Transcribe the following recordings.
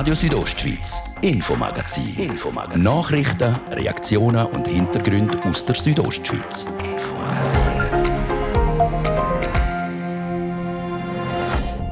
Radio Südostschweiz, Infomagazin. Infomagazin. Nachrichten, Reaktionen und Hintergründe aus der Südostschweiz.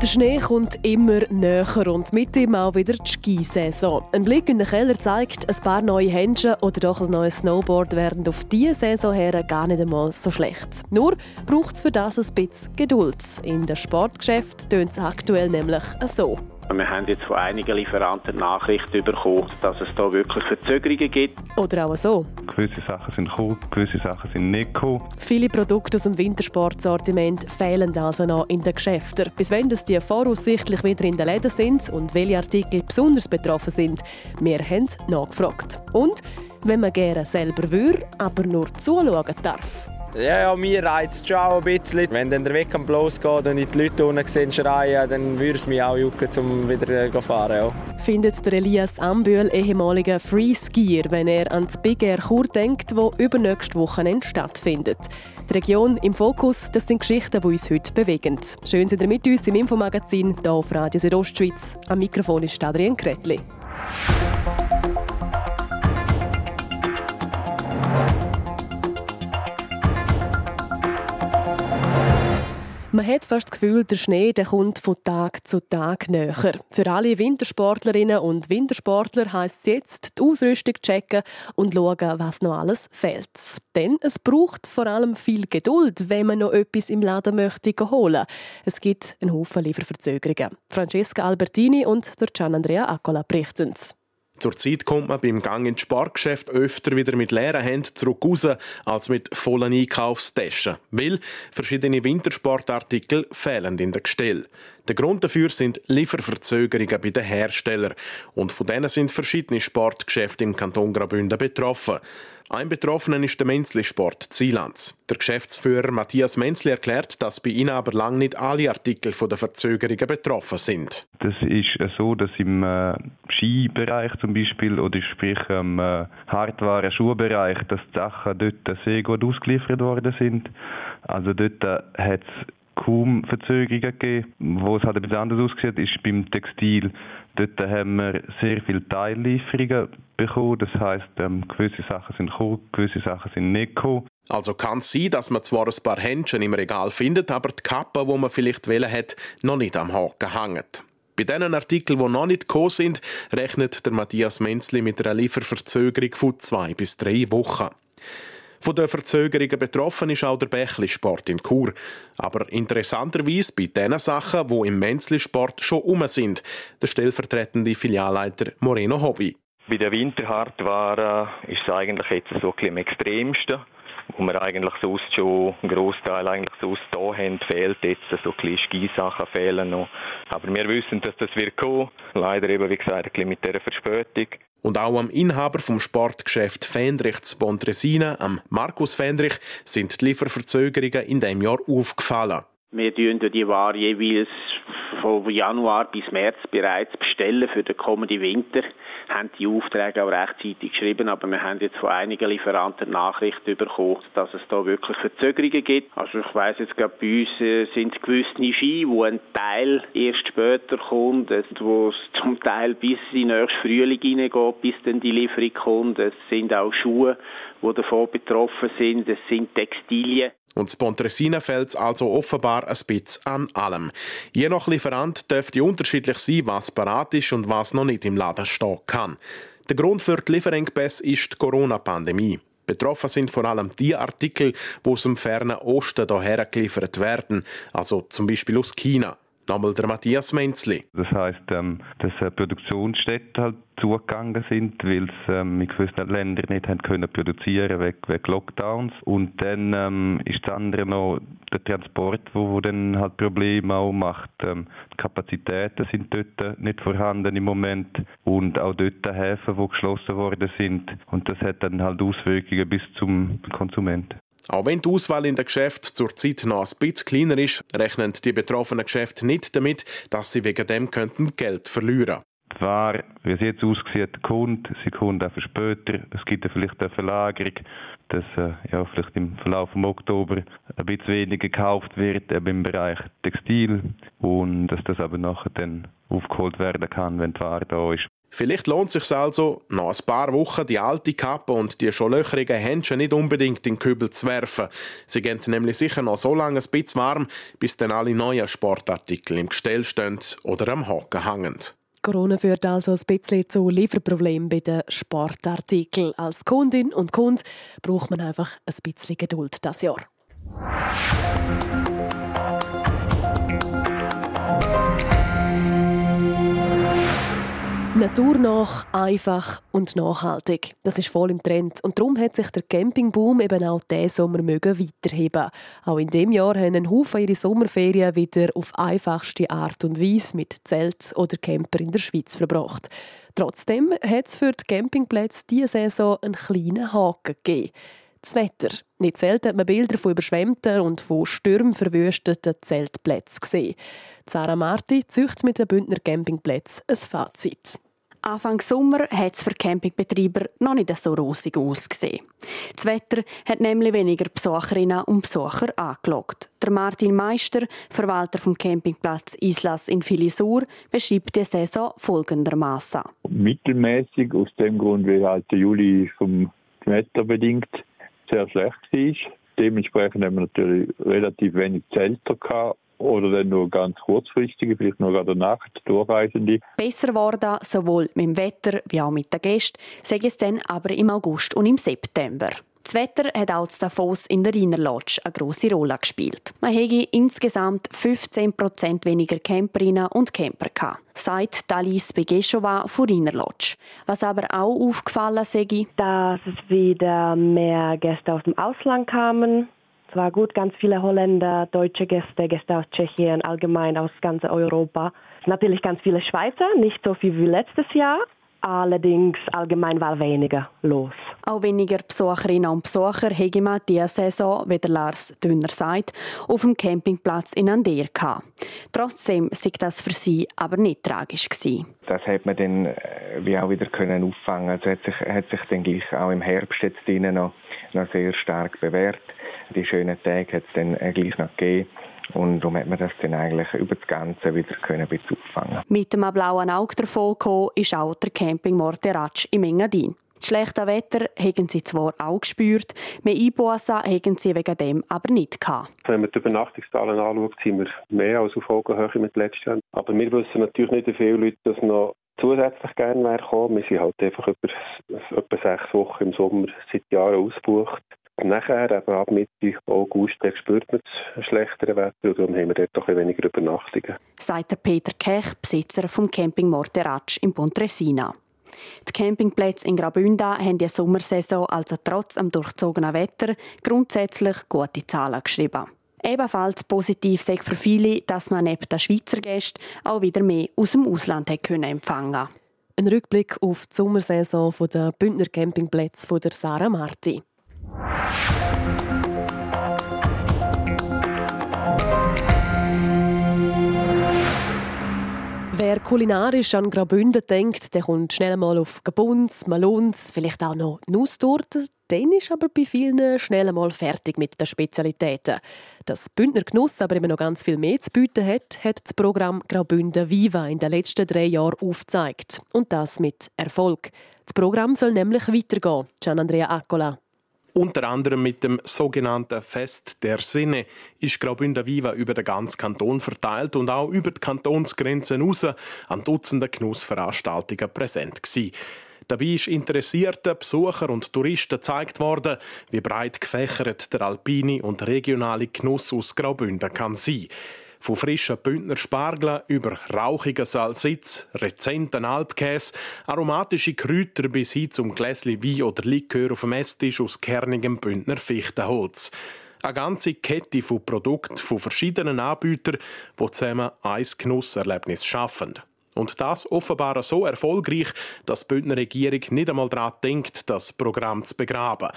Der Schnee kommt immer näher und mit ihm auch wieder die Skisaison. Ein Blick in den Keller zeigt, ein paar neue Händchen oder doch ein neues Snowboard werden auf diese Saison her gar nicht einmal so schlecht. Nur braucht es für das ein bisschen Geduld. In den Sportgeschäften tönt es aktuell nämlich so. Wir haben jetzt von einigen Lieferanten Nachrichten bekommen, dass es da wirklich Verzögerungen gibt. Oder auch so. Gewisse Sachen sind gekommen, gewisse Sachen sind nicht gekommen. Viele Produkte aus dem Wintersportsortiment fehlen also noch in den Geschäften. Bis wenn das die voraussichtlich wieder in den Läden sind und welche Artikel besonders betroffen sind, wir haben nachgefragt. Und wenn man gerne selber würde, aber nur zuschauen darf. Ja, ja, mir reizt es schon auch ein bisschen. Wenn dann der Wettkampf losgeht und ich die Leute unten sehen schreien, dann würde es mich auch jucken, um wieder zu fahren. Ja. Findet der Elias Ambühl, ehemaliger Freeskier, wenn er an das Big Air Chur denkt, wo übernächste Wochenende stattfindet. Die Region im Fokus, das sind Geschichten, die uns heute bewegen. Schön sind ihr mit uns im Infomagazin hier auf Radio Südostschweiz. Am Mikrofon ist Adrian Kretli. Man hat fast das Gefühl, der Schnee der kommt von Tag zu Tag näher. Für alle Wintersportlerinnen und Wintersportler heisst es jetzt, die Ausrüstung checken und schauen, was noch alles fehlt. Denn es braucht vor allem viel Geduld, wenn man noch etwas im Laden möchte holen. Es gibt einen Haufen Lieferverzögerungen. Francesca Albertini und der Gian Andrea Accola berichten. Zurzeit kommt man beim Gang ins Spargeschäft öfter wieder mit leeren Händen zurück raus, als mit vollen Einkaufstaschen, weil verschiedene Wintersportartikel fehlen in der Gestell. Der Grund dafür sind Lieferverzögerungen bei den Herstellern. Und von denen sind verschiedene Sportgeschäfte im Kanton Graubünden betroffen. Ein Betroffener ist der Menzli-Sport Zielands. Der Geschäftsführer Matthias Menzli erklärt, dass bei ihnen aber lang nicht alle Artikel von der Verzögerungen betroffen sind. Das ist so, dass im äh, Skibereich zum Beispiel oder sprich im äh, Hardware-Schuhbereich, dass die Sachen dort sehr gut ausgeliefert worden sind. Also dort äh, hat es kaum Verzögerungen gegeben. Wo es halt bisschen anders aussieht, ist beim Textil. Dort haben wir sehr viele Teillieferungen bekommen. Das heisst, ähm, gewisse Sachen sind gekommen, gewisse Sachen sind nicht gekommen. Also kann es sein, dass man zwar ein paar Händchen im Regal findet, aber die Kappe, wo man vielleicht wählen hat, noch nicht am Haken hängt. Bei diesen Artikeln, die noch nicht gekommen sind, rechnet der Matthias Menzli mit einer Lieferverzögerung von zwei bis drei Wochen. Von den Verzögerungen betroffen ist auch der Bächli-Sport in Chur. Aber interessanterweise bei den Sachen, die im Menzli-Sport schon um sind, der stellvertretende Filialleiter Moreno Hobby. Bei der Winterhardware ist es eigentlich jetzt so ein am extremsten wo wir eigentlich sonst schon einen Großteil eigentlich sonst da haben, fehlt jetzt so ein Skisachen fehlen noch. Aber wir wissen, dass das wird kommen. Leider eben, wie gesagt, ein bisschen mit dieser Verspätung. Und auch am Inhaber vom Sportgeschäft Fendrich zu Pontresina, am Markus Fendrich, sind die Lieferverzögerungen in diesem Jahr aufgefallen. Wir bestellen die Ware jeweils von Januar bis März bereits bestellen für den kommenden Winter haben die Aufträge auch rechtzeitig geschrieben, aber wir haben jetzt von einigen Lieferanten Nachrichten bekommen, dass es da wirklich Verzögerungen gibt. Also ich weiss jetzt gerade bei uns äh, sind es gewisse Ski, wo ein Teil erst später kommt, wo es zum Teil bis in den nächsten Frühling hineingeht, bis dann die Lieferung kommt. Es sind auch Schuhe, die davon betroffen sind. Es sind Textilien. Und Pontresina fällt also offenbar ein bisschen an allem. Je nach Lieferant dürfte unterschiedlich sein, was parat ist und was noch nicht im Laden stehen kann. Der Grund für die Lieferengpässe ist die Corona-Pandemie. Betroffen sind vor allem die Artikel, die aus dem fernen Osten hierher geliefert werden, also zum Beispiel aus China. Nochmal der Matthias Menzli. Das heisst, ähm, dass äh, Produktionsstätten halt zugegangen sind, weil sie ähm, in gewissen Ländern nicht haben können produzieren wegen, wegen Lockdowns. Und dann ähm, ist das andere noch der Transport, wo, wo dann halt Probleme auch macht. Ähm, die Kapazitäten sind dort nicht vorhanden im Moment und auch dort Häfen, die geschlossen worden sind. Und das hat dann halt Auswirkungen bis zum Konsumenten. Auch wenn die Auswahl in den Geschäften zurzeit noch ein bisschen kleiner ist, rechnen die betroffenen Geschäfte nicht damit, dass sie wegen dem könnten Geld verlieren Ware, wie es jetzt aussieht, kommt, sie kommt einfach später. Es gibt ja vielleicht eine Verlagerung, dass äh, ja, vielleicht im Verlauf vom Oktober ein bisschen weniger gekauft wird, eben im Bereich Textil und dass das aber nachher dann aufgeholt werden kann, wenn die Ware da ist. Vielleicht lohnt es sich also, nach ein paar Wochen die alte Kappe und die schon löcherigen Händchen nicht unbedingt in den Kübel zu werfen. Sie gehen nämlich sicher noch so lange ein bisschen warm, bis dann alle neuen Sportartikel im Gestell stehen oder am Haken hängen. Corona führt also ein bisschen zu Lieferproblemen bei den Sportartikeln. Als Kundin und Kund braucht man einfach ein bisschen Geduld das Jahr. Naturnach, einfach und nachhaltig. Das ist voll im Trend. Und darum hat sich der Campingboom eben auch diesen Sommer mögen weiterheben. Auch in dem Jahr haben ein Haufen ihre Sommerferien wieder auf einfachste Art und Weise mit Zelt oder Camper in der Schweiz verbracht. Trotzdem hat es für die Campingplätze diese Saison einen kleinen Haken gegeben. Das Wetter. Nicht selten hat man Bilder von überschwemmten und von Stürmen verwüsteten Zeltplätzen gesehen. Sarah Marti züchtet mit den Bündner Campingplätzen ein Fazit. Anfang Sommer hat es für Campingbetreiber noch nicht so rosig ausgesehen. Das Wetter hat nämlich weniger Besucherinnen und Besucher angelockt. Der Martin Meister, Verwalter vom Campingplatz Islas in Filisur, beschreibt die Saison folgendermaßen: Mittelmäßig aus dem Grund, weil halt der Juli vom Wetter bedingt sehr schlecht war. Dementsprechend haben wir natürlich relativ wenig Zelte oder dann nur ganz kurzfristige, vielleicht nur gerade Nacht Durchreisende. Besser geworden, sowohl mit dem Wetter wie auch mit den Gästen, sage es dann aber im August und im September. Das Wetter hat auch zu Davos in der Rhiner Lodge eine grosse Rolle gespielt. Man hätte insgesamt 15% weniger Camperinnen und Camper gehabt, sagt Dalis Begeshova von Rhiner Lodge. Was aber auch aufgefallen sei, dass es wieder mehr Gäste aus dem Ausland kamen, es war gut, ganz viele Holländer, deutsche Gäste, Gäste aus Tschechien, allgemein aus ganz Europa. Natürlich ganz viele Schweizer, nicht so viel wie letztes Jahr. Allerdings allgemein war weniger los. Auch weniger Besucherinnen und Besucher haben wir diese Saison, wie der Lars Dünner sagt, auf dem Campingplatz in Ander gehabt. Trotzdem war das für sie aber nicht tragisch. Gewesen. Das hat man dann äh, wie auch wieder können auffangen. Also hat sich, hat sich dann gleich auch im Herbst jetzt noch, noch sehr stark bewährt. Die schönen Tage hat es dann äh, gleich noch gegeben. Und darum hat man das dann eigentlich über das Ganze wieder können auffangen Mit dem blauen Auge davon gekommen ist auch der Camping Morteratsch im Engadin. Das schlechte Wetter haben sie zwar auch gespürt, mehr Einbußen haben sie wegen dem aber nicht gehabt. Wenn man die Übernachtungszahlen anschaut, sind wir mehr als auf Augenhöhe mit letztes Jahr. Aber wir wissen natürlich nicht, wie viele Leute das noch zusätzlich gerne wäre gekommen. Wir sind halt einfach über etwa sechs Wochen im Sommer seit Jahren ausgebucht. Nachher, eben ab Mitte August, spürt man das schlechtere Wetter und darum haben wir dort ein weniger Übernachtungen. Sagt Peter Kech, Besitzer vom Camping Morteratsch in Pontresina. Die Campingplätze in Graubünden haben die Sommersaison also trotz am durchzogenen Wetter grundsätzlich gute Zahlen geschrieben. Ebenfalls positiv sei für viele, dass man neben den Schweizer Gästen auch wieder mehr aus dem Ausland empfangen konnte. Ein Rückblick auf die Sommersaison der Bündner Campingplätze von der Sarah Marti. Wer kulinarisch an Graubünden denkt, der kommt schnell mal auf Gabuns, Malons, vielleicht auch noch Nusstorte. Dann ist aber bei vielen schnell mal fertig mit den Spezialitäten. Dass Bündner Genuss aber immer noch ganz viel mehr zu bieten hat, hat das Programm Graubünden Viva in den letzten drei Jahren aufgezeigt. Und das mit Erfolg. Das Programm soll nämlich weitergehen. Gian Andrea Accola. Unter anderem mit dem sogenannten Fest der Sinne ist Graubünden Viva über den ganzen Kanton verteilt und auch über die Kantonsgrenzen hinaus an Dutzenden Genussveranstaltungen präsent gewesen. Dabei ist interessierten Besucher und Touristen gezeigt worden, wie breit gefächert der alpine und regionale Genuss aus Graubünden kann sein. Von frischen Bündner Spargeln über rauchigen Salsitz, rezenten Alpkäse, aromatische Kräuter bis hin zum Gläschen Wein oder Likör auf dem Esstisch aus kernigem Bündner Fichtenholz. Eine ganze Kette von Produkten von verschiedenen Anbietern, die zusammen ein Genusserlebnis schaffen. Und das offenbar so erfolgreich, dass die Bündner Regierung nicht einmal daran denkt, das Programm zu begraben.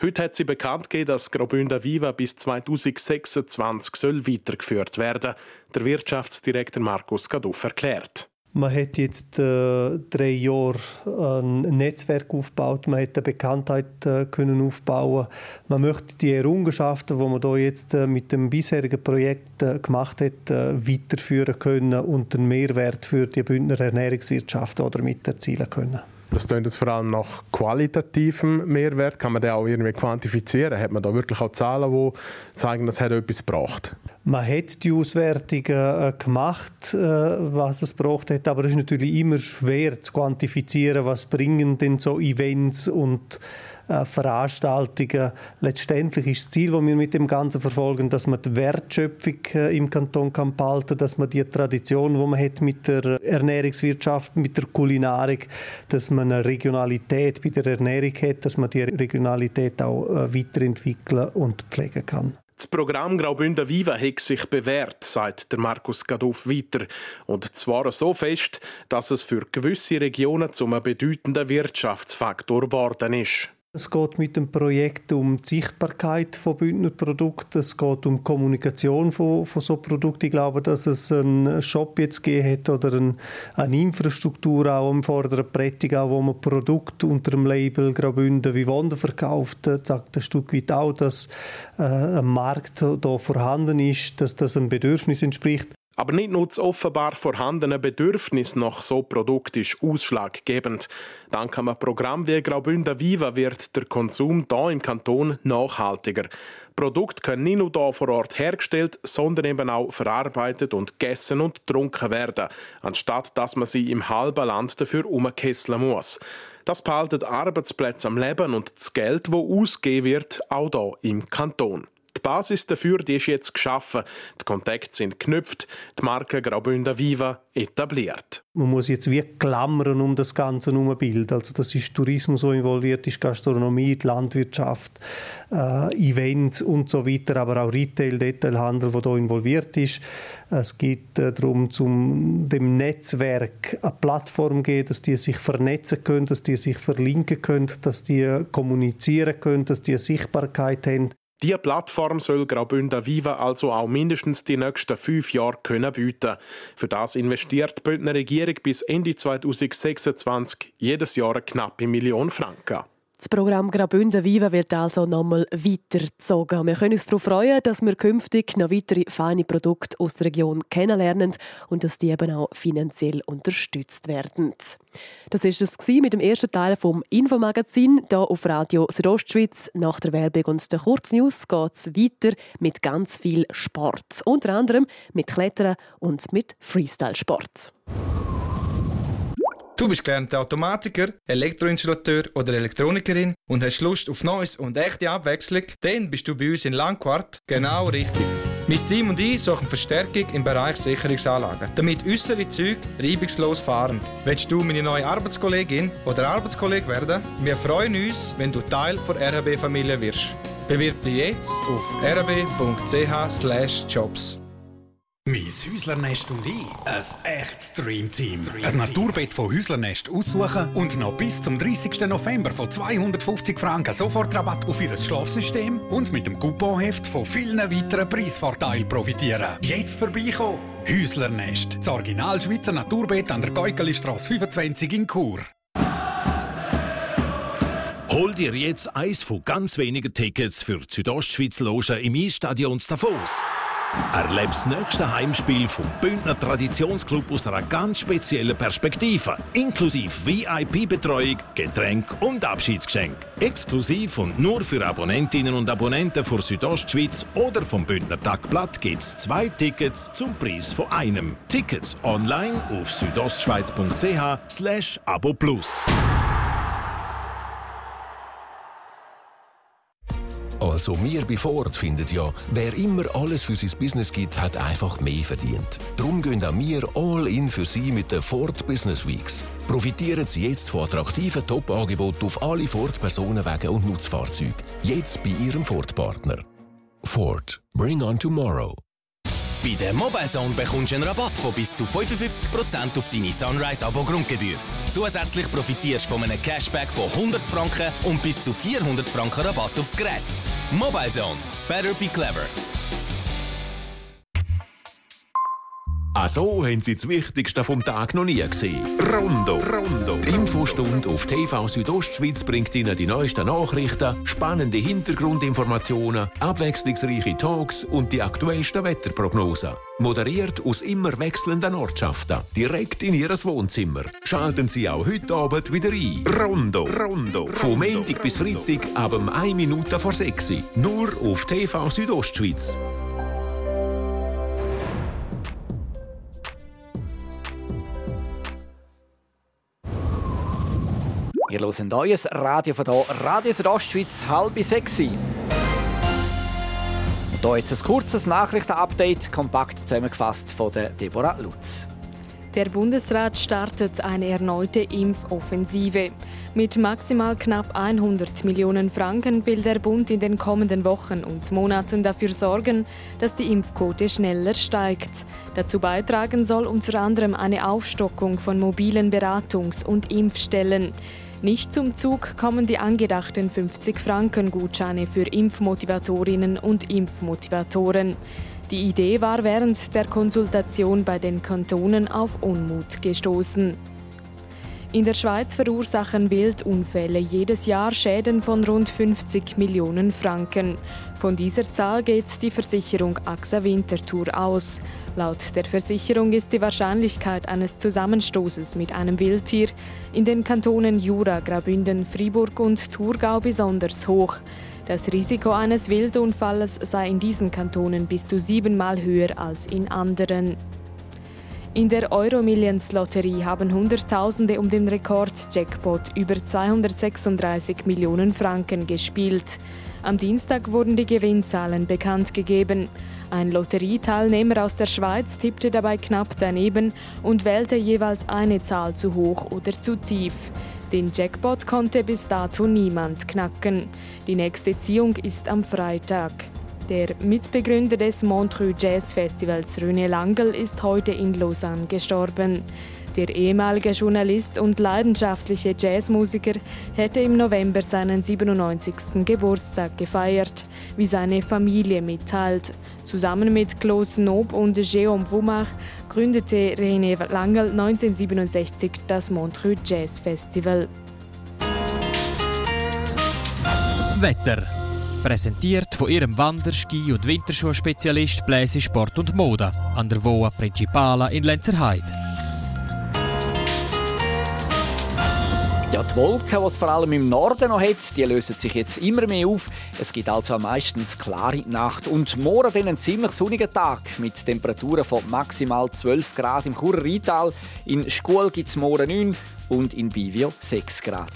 Heute hat sie bekannt gegeben, dass Graubünden Viva bis 2026 soll weitergeführt werden. Der Wirtschaftsdirektor Markus Gaduff erklärt. Man hat jetzt äh, drei Jahre ein Netzwerk aufgebaut, man hat eine Bekanntheit äh, können aufbauen. Man möchte die Errungenschaften, die man da jetzt äh, mit dem bisherigen Projekt äh, gemacht hat, äh, weiterführen können und den Mehrwert für die Bündner Ernährungswirtschaft oder mit erzielen können. Das klingt jetzt vor allem nach qualitativem Mehrwert. Kann man den auch irgendwie quantifizieren? Hat man da wirklich auch Zahlen, die zeigen, dass es etwas gebracht Man hat die Auswertungen äh, gemacht, äh, was es gebraucht hat, aber es ist natürlich immer schwer zu quantifizieren, was bringen denn so Events und äh, Veranstaltungen. Letztendlich ist das Ziel, das wir mit dem Ganzen verfolgen, dass man die Wertschöpfung äh, im Kanton kann behalten dass man die Tradition, die man hat mit der Ernährungswirtschaft, mit der Kulinarik, dass man eine Regionalität bei der Ernährung hat, dass man die Regionalität auch äh, weiterentwickeln und pflegen kann. Das Programm Graubünden Viva hat sich bewährt, sagt der Markus Gaduff weiter. Und zwar so fest, dass es für gewisse Regionen zum bedeutenden Wirtschaftsfaktor geworden ist. Es geht mit dem Projekt um die Sichtbarkeit von Bündner Produkten. Es geht um die Kommunikation von, von so Produkten. Ich glaube, dass es einen Shop jetzt gegeben hat oder eine, eine Infrastruktur auch im vorderen Prättigau, wo man Produkte unter dem Label Graubünden wie Wunder verkauft. Sagt ein Stück weit auch, dass äh, ein Markt da vorhanden ist, dass das ein Bedürfnis entspricht. Aber nicht nur das offenbar vorhandene Bedürfnis nach so Produkt ist ausschlaggebend. Dank einem Programm wie Graubünden Viva wird der Konsum da im Kanton nachhaltiger. Produkte können nicht nur hier vor Ort hergestellt, sondern eben auch verarbeitet und gegessen und getrunken werden, anstatt dass man sie im halben Land dafür umkesseln muss. Das behaltet Arbeitsplätze am Leben und das Geld, das ausgegeben wird, auch hier im Kanton. Die Basis dafür die ist jetzt geschaffen. Die Kontakte sind geknüpft, die Marke Graubünden Viva etabliert. Man muss jetzt wie klammern um das Ganze Bild. Also das ist Tourismus, so involviert ist, Gastronomie, die Landwirtschaft, äh, Events und so weiter, aber auch Retail, Detailhandel, wo da involviert ist. Es geht äh, darum, zum dem Netzwerk eine Plattform geben, dass die sich vernetzen können, dass die sich verlinken können, dass die kommunizieren können, dass die Sichtbarkeit haben. Diese Plattform soll Graubünden Viva also auch mindestens die nächsten fünf Jahre können bieten. Für das investiert die Bündner Regierung bis Ende 2026 jedes Jahr eine knappe Million Franken. Das Programm Graubünden Viva wird also nochmal weitergezogen. Wir können uns darauf freuen, dass wir künftig noch weitere feine Produkte aus der Region kennenlernen und dass die eben auch finanziell unterstützt werden. Das ist es mit dem ersten Teil vom Infomagazin hier auf Radio Südostschweiz. Nach der Werbung und der Kurznews geht es weiter mit ganz viel Sport. Unter anderem mit Klettern und mit Freestyle-Sport. Du bist gelernter Automatiker, Elektroinstallateur oder Elektronikerin und hast Lust auf Neues und echte Abwechslung? Dann bist du bei uns in Langquart genau richtig. Mein Team und ich suchen Verstärkung im Bereich Sicherungsanlagen, damit unsere Züge reibungslos fahren. Willst du meine neue Arbeitskollegin oder Arbeitskollege werden? Wir freuen uns, wenn du Teil der RHB-Familie wirst. Bewirb dich jetzt auf rhb.ch/jobs. Mein Häuslernest und ich, ein echtes Dreamteam. Ein Naturbett von Häuslernest aussuchen und noch bis zum 30. November von 250 Franken Sofortrabatt auf Ihr Schlafsystem und mit dem Couponheft von vielen weiteren Preisvorteilen profitieren. Jetzt vorbeikommen! Häuslernest, das Original Schweizer Naturbett an der Geukelistrasse 25 in Chur. Hol dir jetzt eins von ganz wenigen Tickets für die Südostschweiz Loge im Eisstadion Davos. Erlebe das nächste Heimspiel vom Bündner Traditionsclub aus einer ganz speziellen Perspektive. Inklusive VIP-Betreuung, Getränk und Abschiedsgeschenk. Exklusiv und nur für Abonnentinnen und Abonnenten von Südostschweiz oder vom Bündner Tagblatt gibt es zwei Tickets zum Preis von einem. Tickets online auf südostschweiz.ch slash abo plus. Also wir bei Ford finden ja, wer immer alles für sein Business gibt, hat einfach mehr verdient. Darum gehen auch wir all in für Sie mit den Ford Business Weeks. Profitieren Sie jetzt von attraktiven Top-Angeboten auf alle Ford Personenwagen und Nutzfahrzeuge. Jetzt bei Ihrem Ford-Partner. Ford. Bring on tomorrow. Bei der Mobilezone bekommst du einen Rabatt von bis zu 55% auf deine Sunrise-Abo-Grundgebühr. Zusätzlich profitierst du von einem Cashback von 100 Franken und bis zu 400 Franken Rabatt aufs Gerät. Mobilezone. Better be clever. Also haben Sie das Wichtigste vom Tag noch nie gesehen. Rondo. Rondo. Die Infostunde auf TV Südostschweiz bringt Ihnen die neuesten Nachrichten, spannende Hintergrundinformationen, abwechslungsreiche Talks und die aktuellsten Wetterprognosen. Moderiert aus immer wechselnden Ortschaften, direkt in Ihr Wohnzimmer. Schalten Sie auch heute Abend wieder ein. Rondo. Rondo. Vom Montag bis Freitag ab 1 Minute vor 6 Nur auf TV Südostschweiz. Wir hören neues Radio von hier, Radio Südostschweiz, halb sechs. Und hier jetzt ein kurzes Nachrichtenupdate, kompakt zusammengefasst von Deborah Lutz. Der Bundesrat startet eine erneute Impfoffensive. Mit maximal knapp 100 Millionen Franken will der Bund in den kommenden Wochen und Monaten dafür sorgen, dass die Impfquote schneller steigt. Dazu beitragen soll unter anderem eine Aufstockung von mobilen Beratungs- und Impfstellen. Nicht zum Zug kommen die angedachten 50-Franken-Gutscheine für Impfmotivatorinnen und Impfmotivatoren. Die Idee war während der Konsultation bei den Kantonen auf Unmut gestoßen. In der Schweiz verursachen Wildunfälle jedes Jahr Schäden von rund 50 Millionen Franken. Von dieser Zahl geht die Versicherung AXA Winterthur aus. Laut der Versicherung ist die Wahrscheinlichkeit eines Zusammenstoßes mit einem Wildtier in den Kantonen Jura, Graubünden, Fribourg und Thurgau besonders hoch. Das Risiko eines Wildunfalls sei in diesen Kantonen bis zu siebenmal höher als in anderen. In der Euromillions-Lotterie haben Hunderttausende um den Rekord-Jackpot über 236 Millionen Franken gespielt. Am Dienstag wurden die Gewinnzahlen bekannt gegeben. Ein Lotterieteilnehmer aus der Schweiz tippte dabei knapp daneben und wählte jeweils eine Zahl zu hoch oder zu tief. Den Jackpot konnte bis dato niemand knacken. Die nächste Ziehung ist am Freitag. Der Mitbegründer des Montreux Jazz Festivals, René Langel, ist heute in Lausanne gestorben. Der ehemalige Journalist und leidenschaftliche Jazzmusiker hätte im November seinen 97. Geburtstag gefeiert, wie seine Familie mitteilt. Zusammen mit Claude Nob und Jérôme Woumach gründete René Langel 1967 das Montreux Jazz Festival. Wetter Präsentiert von ihrem Wander-, Ski- und Winterschuhspezialist Bläse Sport und Mode an der Voa Principala in Lenzerheide. Ja, die Wolken, die es vor allem im Norden noch hat, die lösen sich jetzt immer mehr auf. Es gibt also meistens klare Nacht und morgen dann einen ziemlich sonnigen Tag mit Temperaturen von maximal 12 Grad im Churer. In Schkuhl gibt es morgen 9 und in Bivio 6 Grad.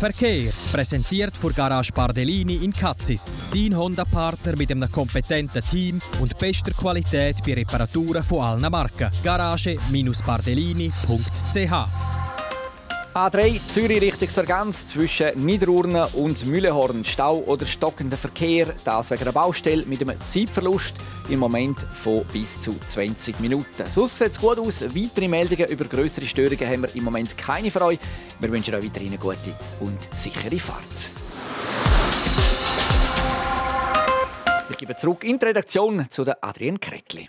Verkehr präsentiert von Garage Bardellini in Katzis. Dein Honda-Partner mit einem kompetenten Team und bester Qualität bei Reparaturen von allen Marken. Garage-bardellini.ch A3 Zürich Richtung Sargans zwischen Niederurne und Mühlehorn. Stau oder stockender Verkehr, das wegen der Baustelle mit einem Zeitverlust im Moment von bis zu 20 Minuten. Sonst sieht es gut aus. Weitere Meldungen über größere Störungen haben wir im Moment keine für euch. Wir wünschen euch weiterhin eine gute und sichere Fahrt. Ich gebe zurück in die Redaktion zu Adrian Kretli.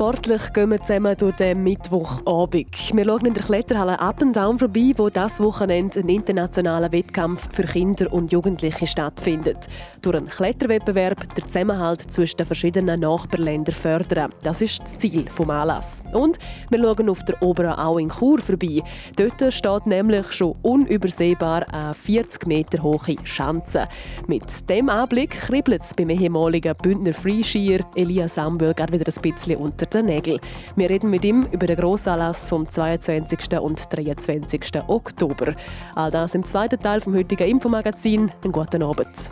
Sportlich gehen wir zusammen durch den Mittwochabend. Wir schauen in der Kletterhalle Up and Down vorbei, wo das Wochenende ein internationaler Wettkampf für Kinder und Jugendliche stattfindet. Durch einen Kletterwettbewerb den Zusammenhalt zwischen den verschiedenen Nachbarländern fördern. Das ist das Ziel des Anlass. Und wir schauen auf der Oberen Au in Chur vorbei. Dort steht nämlich schon unübersehbar eine 40 Meter hohe Schanze. Mit dem Anblick kribbelt es beim ehemaligen Bündner Freeskier Elias Samböll gerade wieder ein bisschen unter den Nägeln. Wir reden mit ihm über den Grossanlass vom 22. und 23. Oktober. All das im zweiten Teil vom heutigen Infomagazin. Einen guten Abend.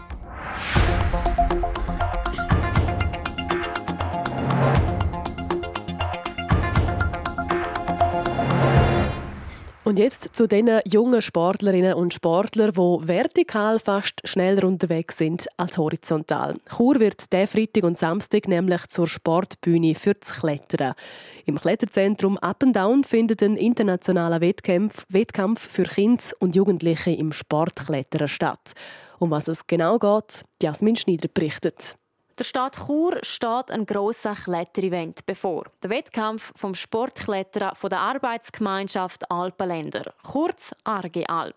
Und jetzt zu den jungen Sportlerinnen und Sportlern, die vertikal fast schneller unterwegs sind als horizontal. Chur wird der Freitag und Samstag nämlich zur Sportbühne für das Klettern. Im Kletterzentrum Up and Down findet ein internationaler Wettkampf, Wettkampf für Kinder und Jugendliche im Sportklettern statt. Um was es genau geht, Jasmin Schneider berichtet. Der Stadt Chur steht ein grosser Kletterevent bevor. Der Wettkampf vom Sportkletterer von der Arbeitsgemeinschaft Alpenländer, kurz ARGE Alp.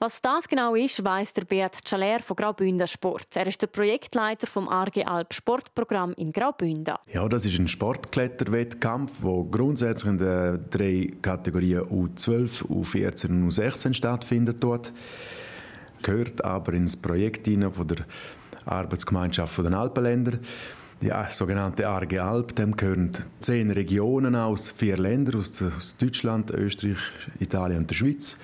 Was das genau ist, weiss der Beat Schaler von Graubünden Sport. Er ist der Projektleiter vom ARGE Alp Sportprogramm in Graubünden. Ja, das ist ein Sportkletterwettkampf, der grundsätzlich in den drei Kategorien U12, U14 und U16 stattfindet dort. Gehört aber ins Projekt von der Arbeitsgemeinschaft der Alpenländer. Die sogenannte Arge Alp, dem gehören zehn Regionen aus vier Ländern, aus, Deutschland, Österreich, Italien und der Schweiz.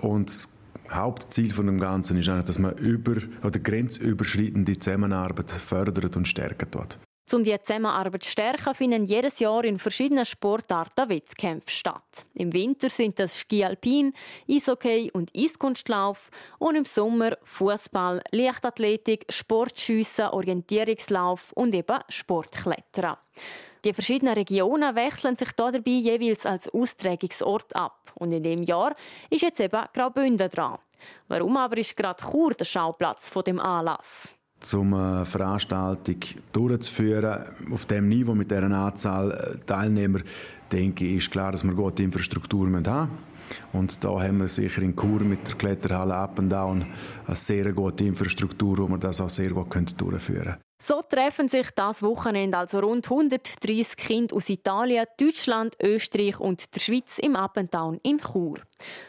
Und das Hauptziel von dem Ganzen ist dass man über oder grenzüberschreitende Zusammenarbeit fördert und stärkt dort. Um die Zusammenarbeit zu stärken, finden jedes Jahr in verschiedenen Sportarten Wettkämpfe statt. Im Winter sind das Ski Alpin, Eishockey und Eiskunstlauf und im Sommer Fußball, Leichtathletik, Sportschiessen, Orientierungslauf und eben Sportklettern. Die verschiedenen Regionen wechseln sich dabei jeweils als Austragungsort ab. Und in dem Jahr ist jetzt eben Graubünden dran. Warum aber ist gerade Chur der Schauplatz von dem Anlass? Um eine Veranstaltung durchzuführen auf dem Niveau mit dieser Anzahl äh, Teilnehmer, denke ich, ist klar, dass wir gute Infrastruktur haben müssen. Und da haben wir sicher in Chur mit der Kletterhalle Up and Down eine sehr gute Infrastruktur, wo wir das auch sehr gut durchführen können. So treffen sich das Wochenende also rund 130 Kinder aus Italien, Deutschland, Österreich und der Schweiz im Up and Down in Chur.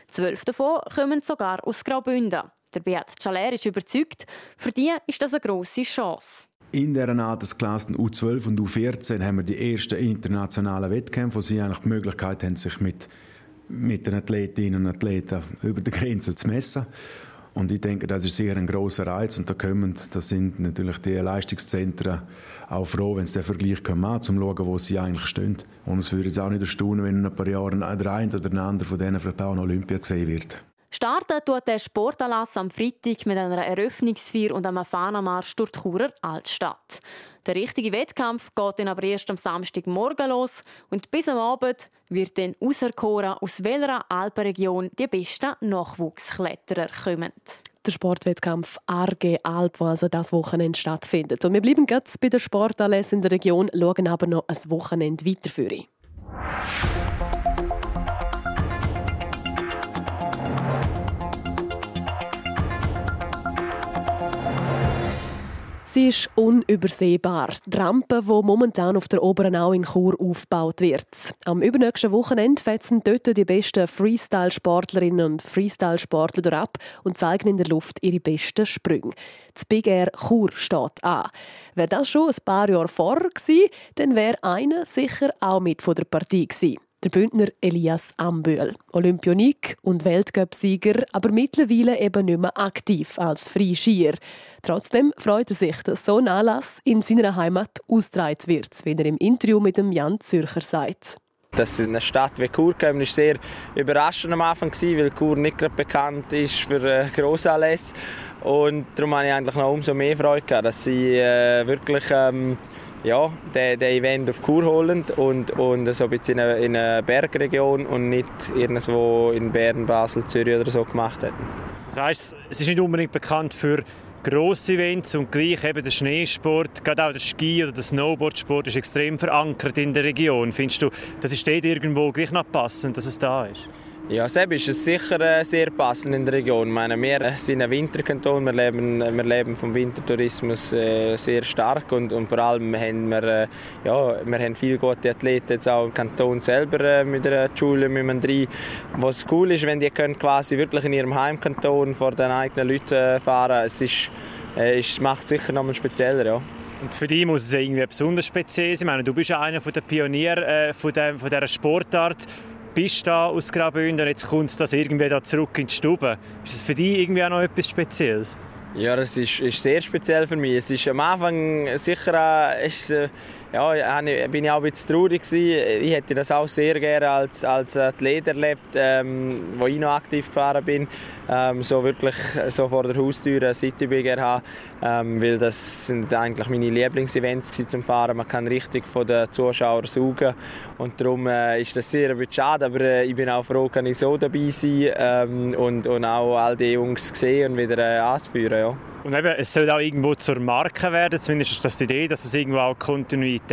Zwölf davon kommen sogar aus Graubünden. Der Beat Schaler ist überzeugt, für die ist das eine grosse Chance. In dieser Altersklasse U12 und U14 haben wir die ersten internationalen Wettkämpfe, wo sie eigentlich die Möglichkeit haben, sich mit, mit den Athletinnen und Athleten über die Grenzen zu messen. Und ich denke, das ist sicher ein großer Reiz. Und da kommen, das sind natürlich die Leistungszentren auch froh, wenn sie den Vergleich können, um zu schauen, wo sie eigentlich stehen. Und es würde jetzt auch nicht erstaunen, wenn in ein paar Jahren der eine oder der andere von denen vielleicht auch an Olympia gesehen wird. Starten tut der Sportanlass am Freitag mit einer Eröffnungsfeier und einem Fahnermarsch durch die Churer Altstadt. Der richtige Wettkampf geht dann aber erst am Samstagmorgen los und bis am Abend wird dann auserkoren, aus welcher Alpenregion die besten Nachwuchskletterer kommen. Der Sportwettkampf Arge Alp, der also das Wochenende stattfindet. Und wir bleiben jetzt bei der Sportanlässe in der Region, schauen aber noch ein Wochenende weiter für Sie ist unübersehbar. Die Rampe, die momentan auf der Oberen Au in Chur aufgebaut wird. Am übernächsten Wochenende fetzen dort die besten Freestyle-Sportlerinnen und Freestyle-Sportler ab und zeigen in der Luft ihre besten Sprünge. Das Big Air Chur steht an. Wäre das schon ein paar Jahre vorher dann wäre einer sicher auch mit von der Partie gewesen der Bündner Elias Ambühl. Olympionik und Weltcupsieger, aber mittlerweile eben nicht mehr aktiv als Freiskier. Trotzdem freut er sich, dass so ein Anlass in seiner Heimat ausgetragen wird, wie er im Interview mit dem Jan Zürcher sagt. Dass in eine Stadt wie Chur kam, war sehr überraschend am Anfang, weil Chur nicht gerade bekannt ist für äh, Grossanlässe. Und darum habe ich eigentlich noch umso mehr Freude dass sie äh, wirklich ähm, ja, den, den Event auf Kur holen und, und so ein bisschen in einer, in einer Bergregion und nicht irgendwo in Bern, Basel, Zürich oder so gemacht hätten. Das heisst, es ist nicht unbedingt bekannt für grosse Events und gleich eben der Schneesport, gerade auch der Ski- oder der Snowboardsport ist extrem verankert in der Region. Findest du, das ist dort irgendwo gleich noch passend, dass es da ist? Ja, selbst ist es sicher äh, sehr passend in der Region. Ich meine, wir äh, sind ein Winterkanton, wir leben, wir leben vom Wintertourismus äh, sehr stark und, und vor allem haben wir, ja, wir haben viele gute Athleten jetzt auch im Kanton selber mit der Schule mit dem rein. Was cool ist, wenn die können quasi wirklich in ihrem Heimkanton vor den eigenen Leuten fahren. Es ist, es macht sicher noch mal spezieller, ja. Und für dich muss es irgendwie besonders speziell sein. Ich meine, du bist einer der Pioniere äh, von dieser Sportart bist da aus Graubünden und jetzt kommt das irgendwie da zurück in die Stube. Ist das für dich irgendwie auch noch etwas Spezielles? Ja, das ist, ist sehr speziell für mich. Es ist am Anfang sicher ist, äh, ja, bin ich auch ein bisschen traurig gewesen. Ich hätte das auch sehr gerne als, als Athlet erlebt, ähm, wo ich noch aktiv gefahren bin. Ähm, so wirklich so vor der Haustür eine City haben, ähm, weil das sind eigentlich meine Lieblingsevents zum Fahren. Man kann richtig von den Zuschauern saugen und darum äh, ist das sehr ein schade, aber äh, ich bin auch froh, dass ich so dabei sein ähm, und, und auch all die Jungs sehen und wieder äh, anzuführen. Ja. Und eben, es soll auch irgendwo zur Marke werden, zumindest ist das die Idee, dass es irgendwo auch Kontinuität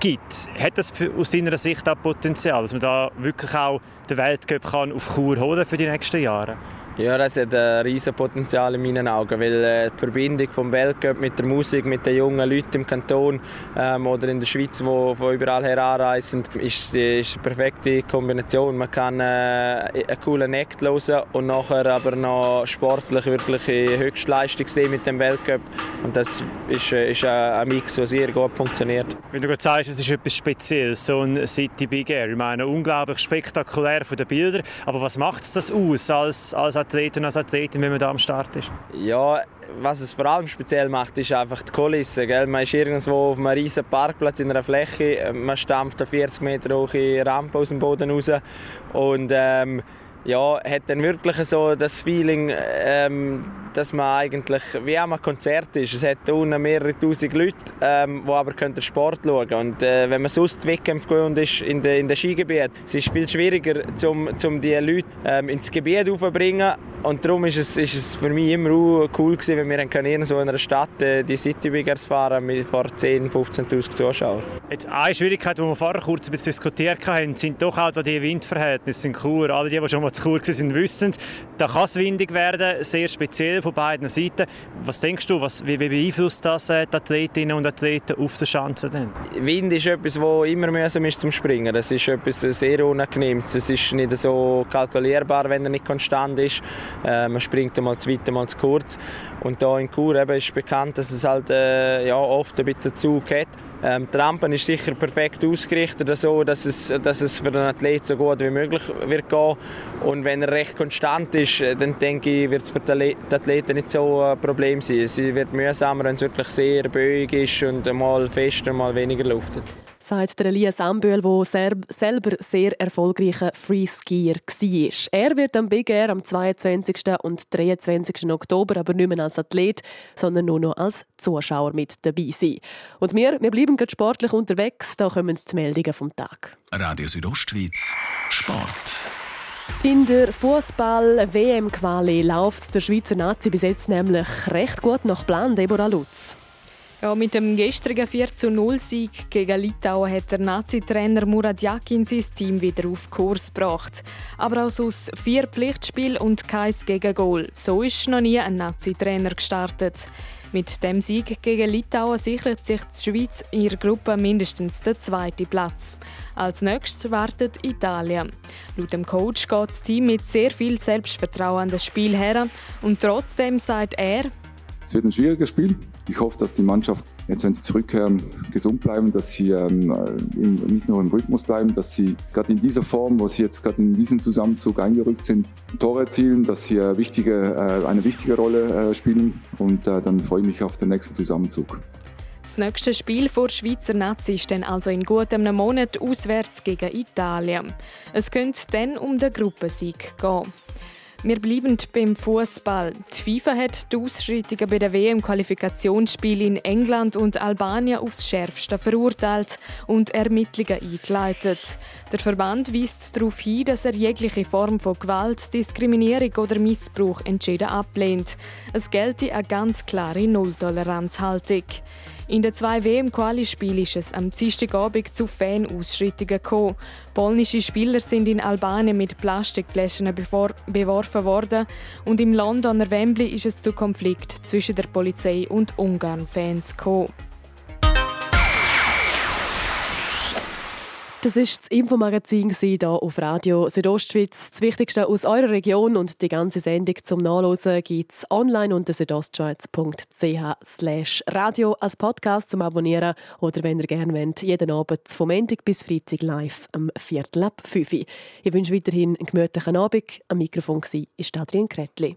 gibt. Hat das aus deiner Sicht auch Potenzial, dass man da wirklich auch den Weltcup kann auf Chur holen für die nächsten Jahre? Ja, das hat ein riesiges Potenzial in meinen Augen, weil äh, die Verbindung vom Weltcup mit der Musik, mit den jungen Leuten im Kanton ähm, oder in der Schweiz, die von überall her anreisen, ist, ist eine perfekte Kombination. Man kann äh, einen coolen Act hören und nachher aber noch sportlich wirklich Höchstleistung sehen mit dem Weltcup. Und das ist, äh, ist ein Mix, der sehr gut funktioniert. Wenn du gerade sagst, es ist etwas Spezielles, so ein City Big Air. Ich meine, unglaublich spektakulär von den Bildern. Aber was macht es das aus als, als Athlet und als Athletin, wenn man da am Start ist? Ja, was es vor allem speziell macht, ist einfach die Kulisse. Gell? Man ist irgendwo auf einem riesigen Parkplatz in einer Fläche, man stampft eine 40 Meter hohe Rampe aus dem Boden raus und ähm, ja, hat dann wirklich so das Feeling, ähm, dass man eigentlich wie am Konzert ist. Es hat unten mehrere tausend Leute, ähm, die aber können Sport schauen können. Und äh, wenn man sonst Wettkämpfe gewohnt ist in den in de Skigebiet, es ist viel schwieriger, um, um die Leute ähm, ins Gebiet aufzubringen. Und darum ist es, ist es für mich immer cool gewesen, wenn wir in so einer Stadt äh, die City Biggers fahren mit vor 10.000, 15.000 Zuschauern. Jetzt eine Schwierigkeit, die wir vorher kurz diskutiert haben, sind doch auch die Windverhältnisse in Chur. Alle, die, die schon mal zu Chur waren, wissen, da kann es windig werden, sehr speziell von beiden Seiten. Was denkst du, was, wie, wie beeinflusst das äh, die Athletinnen und Athleten auf der Schanze? Denn? Wind ist etwas, das immer mühsam ist zum Springen. Das ist etwas sehr unangenehmes. Es ist nicht so kalkulierbar, wenn er nicht konstant ist. Äh, man springt einmal zu weit, einmal zu kurz. Und hier in Chur eben ist bekannt, dass es halt äh, ja, oft ein bisschen Zug hat. Ähm, die Rampe ist sicher perfekt ausgerichtet, so, dass, es, dass es für den Athlet so gut wie möglich wird gehen. Und wenn er recht konstant ist, äh, dann denke ich, wird es für die Athleten nicht so ein Problem sein. Es wird mühsamer, wenn es wirklich sehr böig ist und mal fester, mal weniger luftet sagt der Elias Ambühl, der selber sehr erfolgreicher Freeskier war. Er wird am Big Air am 22. und 23. Oktober aber nicht mehr als Athlet, sondern nur noch als Zuschauer mit dabei sein. Und wir, wir bleiben gerade sportlich unterwegs, da kommen die Meldungen vom Tag. Radio Südostschweiz, Sport. In der Fußball-WM-Quali läuft der Schweizer Nazi bis jetzt nämlich recht gut nach Plan, Deborah Lutz. Ja, mit dem gestrigen 4-0-Sieg gegen Litauen hat der Nazi-Trainer Murat Yakin sein Team wieder auf Kurs gebracht. Aber auch aus vier Pflichtspielen und kein Gegengol. So ist noch nie ein Nazi-Trainer gestartet. Mit dem Sieg gegen Litauen sichert sich die Schweiz in ihrer Gruppe mindestens den zweiten Platz. Als nächstes wartet Italien. Laut dem Coach geht das Team mit sehr viel Selbstvertrauen an das Spiel her und trotzdem sagt er, es wird ein schwieriges Spiel. Ich hoffe, dass die Mannschaft, jetzt wenn sie zurückkehren, gesund bleiben, dass sie ähm, nicht nur im Rhythmus bleiben, dass sie gerade in dieser Form, wo sie jetzt gerade in diesem Zusammenzug eingerückt sind, Tore erzielen, dass sie eine wichtige, äh, eine wichtige Rolle äh, spielen. Und äh, dann freue ich mich auf den nächsten Zusammenzug. Das nächste Spiel vor Schweizer Nazi ist dann also in gut einem Monat auswärts gegen Italien. Es könnte dann um den Gruppensieg gehen. Wir bleiben beim Fußball. Die FIFA hat die Ausschreitungen bei der WM-Qualifikationsspielen in England und Albanien aufs Schärfste verurteilt und Ermittlungen eingeleitet. Der Verband weist darauf hin, dass er jegliche Form von Gewalt, Diskriminierung oder Missbrauch entschieden ablehnt. Es gelte eine ganz klare Nulltoleranzhaltung. In den zwei WM-Quali-Spielen ist es am Dienstagabend zu Fanausschreitungen gekommen. Polnische Spieler sind in Albanien mit Plastikflaschen beworfen worden und im Londoner Wembley ist es zu Konflikt zwischen der Polizei und Ungarn-Fans gekommen. Das war das Infomagazin hier auf Radio Südostschweiz. Das Wichtigste aus eurer Region und die ganze Sendung zum Nachlesen gibt es online unter südostschweiz.ch radio als Podcast zum Abonnieren oder wenn ihr gerne wollt, jeden Abend vom Montag bis Freitag live am Viertel ab 5 Ich wünsche weiterhin einen gemütlichen Abend. Am Mikrofon war Adrian Kretli.